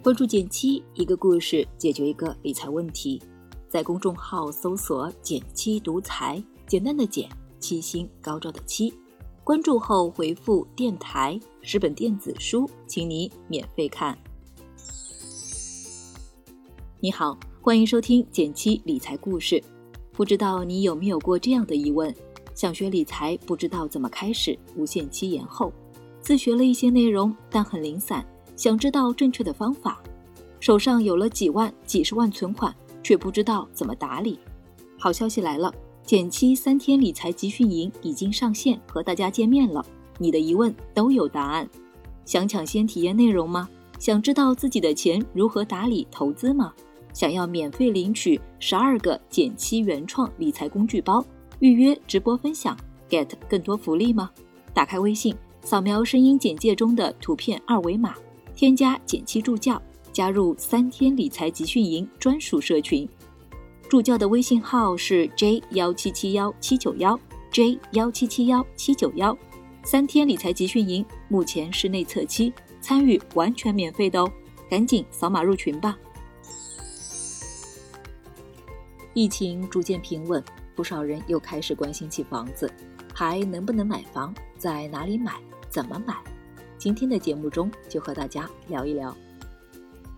关注减七，一个故事解决一个理财问题。在公众号搜索“减七独裁，简单的减，七星高照的七。关注后回复“电台”十本电子书，请你免费看。你好，欢迎收听减七理财故事。不知道你有没有过这样的疑问：想学理财，不知道怎么开始，无限期延后。自学了一些内容，但很零散。想知道正确的方法，手上有了几万、几十万存款，却不知道怎么打理。好消息来了，减七三天理财集训营已经上线，和大家见面了。你的疑问都有答案。想抢先体验内容吗？想知道自己的钱如何打理投资吗？想要免费领取十二个减七原创理财工具包，预约直播分享，get 更多福利吗？打开微信，扫描声音简介中的图片二维码。添加减七助教，加入三天理财集训营专属社群。助教的微信号是 j 幺七七幺七九幺 j 幺七七幺七九幺。三天理财集训营目前是内测期，参与完全免费的哦，赶紧扫码入群吧。疫情逐渐平稳，不少人又开始关心起房子，还能不能买房，在哪里买，怎么买？今天的节目中就和大家聊一聊。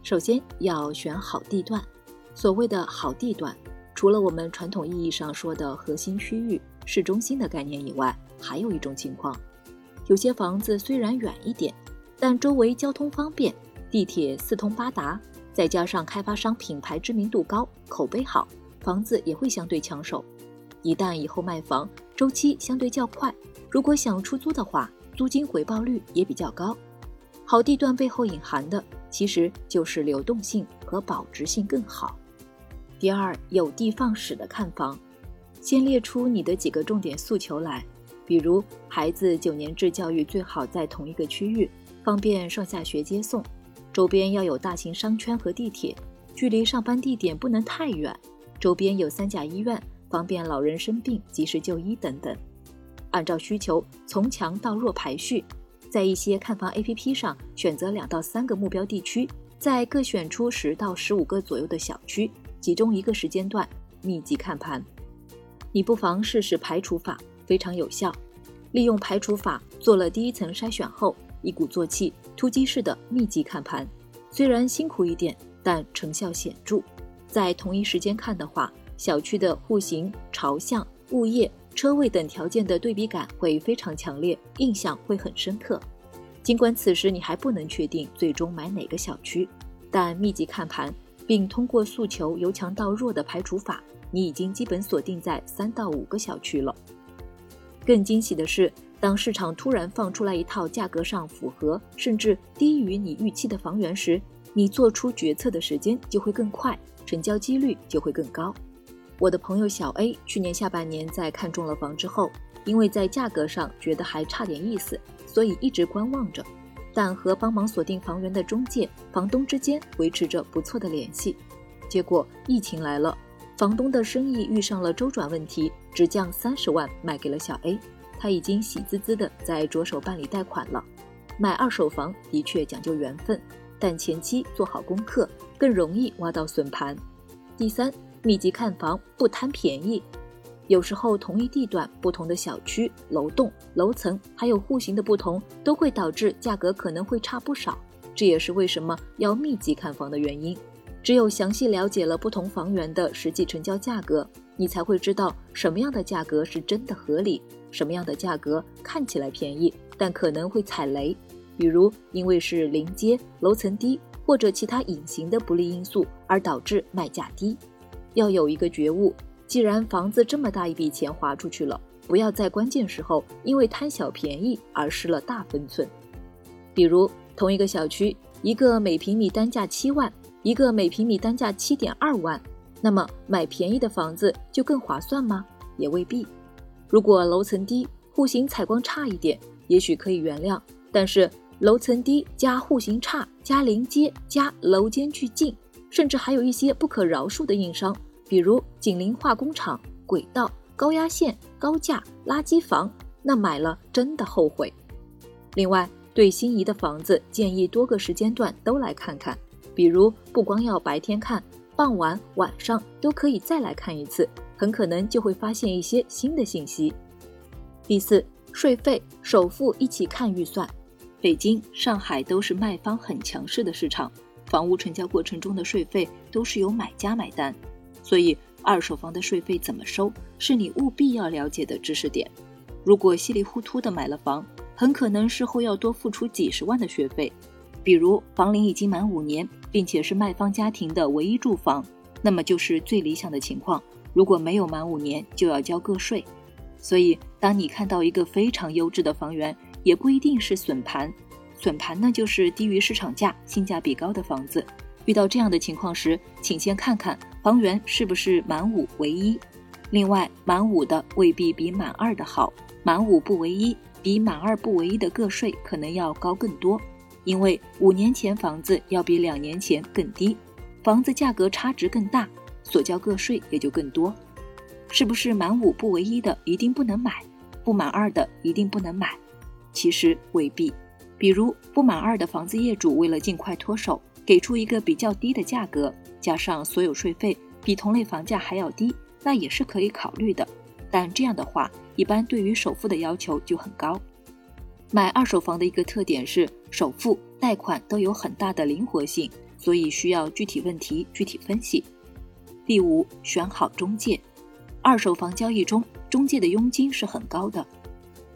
首先要选好地段。所谓的好地段，除了我们传统意义上说的核心区域、市中心的概念以外，还有一种情况：有些房子虽然远一点，但周围交通方便，地铁四通八达，再加上开发商品牌知名度高、口碑好，房子也会相对抢手。一旦以后卖房，周期相对较快。如果想出租的话，租金回报率也比较高，好地段背后隐含的其实就是流动性和保值性更好。第二，有地放矢的看房，先列出你的几个重点诉求来，比如孩子九年制教育最好在同一个区域，方便上下学接送，周边要有大型商圈和地铁，距离上班地点不能太远，周边有三甲医院，方便老人生病及时就医等等。按照需求从强到弱排序，在一些看房 APP 上选择两到三个目标地区，在各选出十到十五个左右的小区，集中一个时间段密集看盘。你不妨试试排除法，非常有效。利用排除法做了第一层筛选后，一鼓作气，突击式的密集看盘。虽然辛苦一点，但成效显著。在同一时间看的话，小区的户型、朝向、物业。车位等条件的对比感会非常强烈，印象会很深刻。尽管此时你还不能确定最终买哪个小区，但密集看盘，并通过诉求由强到弱的排除法，你已经基本锁定在三到五个小区了。更惊喜的是，当市场突然放出来一套价格上符合甚至低于你预期的房源时，你做出决策的时间就会更快，成交几率就会更高。我的朋友小 A 去年下半年在看中了房之后，因为在价格上觉得还差点意思，所以一直观望着，但和帮忙锁定房源的中介、房东之间维持着不错的联系。结果疫情来了，房东的生意遇上了周转问题，只降三十万卖给了小 A，他已经喜滋滋的在着手办理贷款了。买二手房的确讲究缘分，但前期做好功课更容易挖到笋盘。第三。密集看房不贪便宜，有时候同一地段不同的小区、楼栋、楼层还有户型的不同，都会导致价格可能会差不少。这也是为什么要密集看房的原因。只有详细了解了不同房源的实际成交价格，你才会知道什么样的价格是真的合理，什么样的价格看起来便宜，但可能会踩雷。比如因为是临街、楼层低或者其他隐形的不利因素而导致卖价低。要有一个觉悟，既然房子这么大一笔钱花出去了，不要在关键时候因为贪小便宜而失了大分寸。比如同一个小区，一个每平米单价七万，一个每平米单价七点二万，那么买便宜的房子就更划算吗？也未必。如果楼层低，户型采光差一点，也许可以原谅。但是楼层低加户型差加临街加楼间距近。甚至还有一些不可饶恕的硬伤，比如紧邻化工厂、轨道、高压线、高架、垃圾房，那买了真的后悔。另外，对心仪的房子，建议多个时间段都来看看，比比如不光要白天看，傍晚、晚上都可以再来看一次，很可能就会发现一些新的信息。第四，税费、首付一起看预算。北京、上海都是卖方很强势的市场，房屋成交过程中的税费都是由买家买单，所以二手房的税费怎么收，是你务必要了解的知识点。如果稀里糊涂的买了房，很可能事后要多付出几十万的学费。比如房龄已经满五年，并且是卖方家庭的唯一住房，那么就是最理想的情况。如果没有满五年，就要交个税。所以，当你看到一个非常优质的房源，也不一定是损盘。损盘呢，就是低于市场价、性价比高的房子。遇到这样的情况时，请先看看房源是不是满五唯一。另外，满五的未必比满二的好，满五不唯一，比满二不唯一的个税可能要高更多。因为五年前房子要比两年前更低，房子价格差值更大，所交个税也就更多。是不是满五不唯一的一定不能买，不满二的一定不能买？其实未必。比如不满二的房子业主为了尽快脱手，给出一个比较低的价格，加上所有税费比同类房价还要低，那也是可以考虑的。但这样的话，一般对于首付的要求就很高。买二手房的一个特点是，首付、贷款都有很大的灵活性，所以需要具体问题具体分析。第五，选好中介。二手房交易中，中介的佣金是很高的。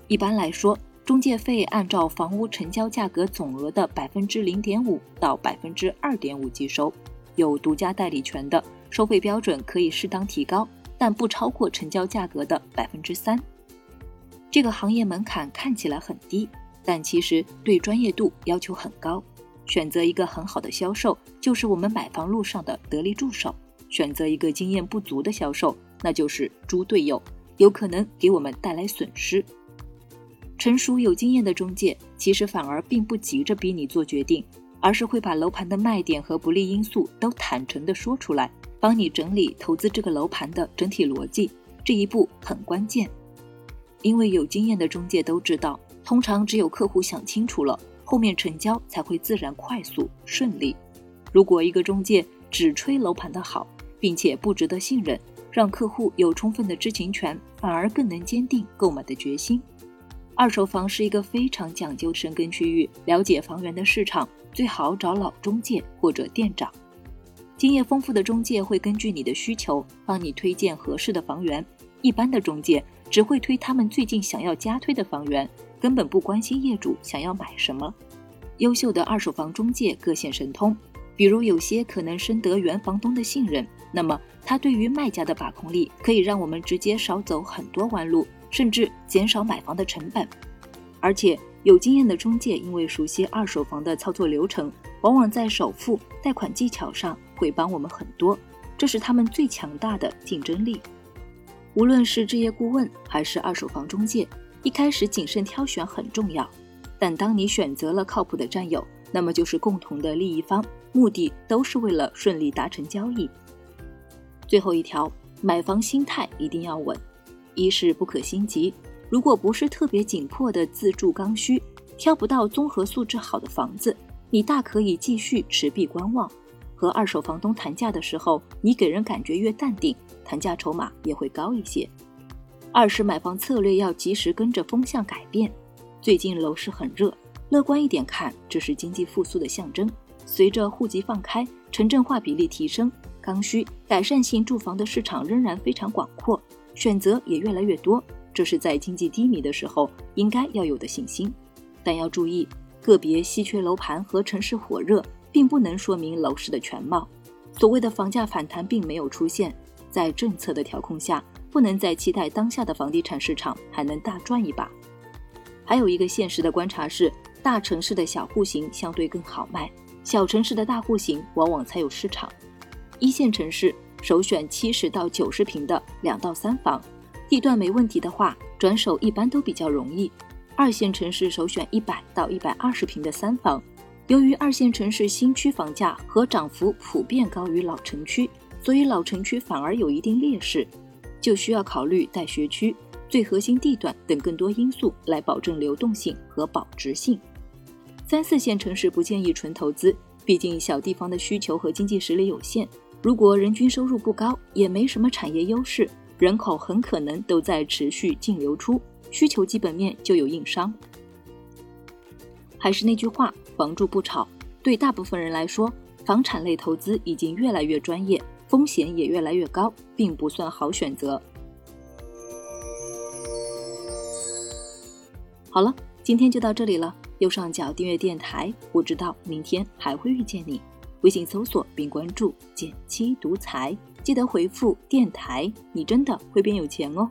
一般来说，中介费按照房屋成交价格总额的百分之零点五到百分之二点五计收。有独家代理权的，收费标准可以适当提高，但不超过成交价格的百分之三。这个行业门槛看起来很低，但其实对专业度要求很高。选择一个很好的销售，就是我们买房路上的得力助手；选择一个经验不足的销售，那就是猪队友，有可能给我们带来损失。成熟有经验的中介，其实反而并不急着逼你做决定，而是会把楼盘的卖点和不利因素都坦诚地说出来，帮你整理投资这个楼盘的整体逻辑。这一步很关键。因为有经验的中介都知道，通常只有客户想清楚了，后面成交才会自然快速顺利。如果一个中介只吹楼盘的好，并且不值得信任，让客户有充分的知情权，反而更能坚定购买的决心。二手房是一个非常讲究深耕区域、了解房源的市场，最好找老中介或者店长，经验丰富的中介会根据你的需求帮你推荐合适的房源。一般的中介。只会推他们最近想要加推的房源，根本不关心业主想要买什么。优秀的二手房中介各显神通，比如有些可能深得原房东的信任，那么他对于卖家的把控力可以让我们直接少走很多弯路，甚至减少买房的成本。而且有经验的中介因为熟悉二手房的操作流程，往往在首付、贷款技巧上会帮我们很多，这是他们最强大的竞争力。无论是置业顾问还是二手房中介，一开始谨慎挑选很重要。但当你选择了靠谱的战友，那么就是共同的利益方，目的都是为了顺利达成交易。最后一条，买房心态一定要稳，一是不可心急。如果不是特别紧迫的自住刚需，挑不到综合素质好的房子，你大可以继续持币观望。和二手房东谈价的时候，你给人感觉越淡定，谈价筹码也会高一些。二是买房策略要及时跟着风向改变。最近楼市很热，乐观一点看，这是经济复苏的象征。随着户籍放开，城镇化比例提升，刚需改善性住房的市场仍然非常广阔，选择也越来越多。这是在经济低迷的时候应该要有的信心。但要注意，个别稀缺楼盘和城市火热。并不能说明楼市的全貌。所谓的房价反弹并没有出现，在政策的调控下，不能再期待当下的房地产市场还能大赚一把。还有一个现实的观察是，大城市的小户型相对更好卖，小城市的大户型往往才有市场。一线城市首选七十到九十平的两到三房，地段没问题的话，转手一般都比较容易。二线城市首选一百到一百二十平的三房。由于二线城市新区房价和涨幅普遍高于老城区，所以老城区反而有一定劣势，就需要考虑带学区、最核心地段等更多因素来保证流动性和保值性。三四线城市不建议纯投资，毕竟小地方的需求和经济实力有限，如果人均收入不高，也没什么产业优势，人口很可能都在持续净流出，需求基本面就有硬伤。还是那句话，房住不炒，对大部分人来说，房产类投资已经越来越专业，风险也越来越高，并不算好选择。好了，今天就到这里了。右上角订阅电台，不知道明天还会遇见你。微信搜索并关注“减七独裁，记得回复“电台”，你真的会变有钱哦。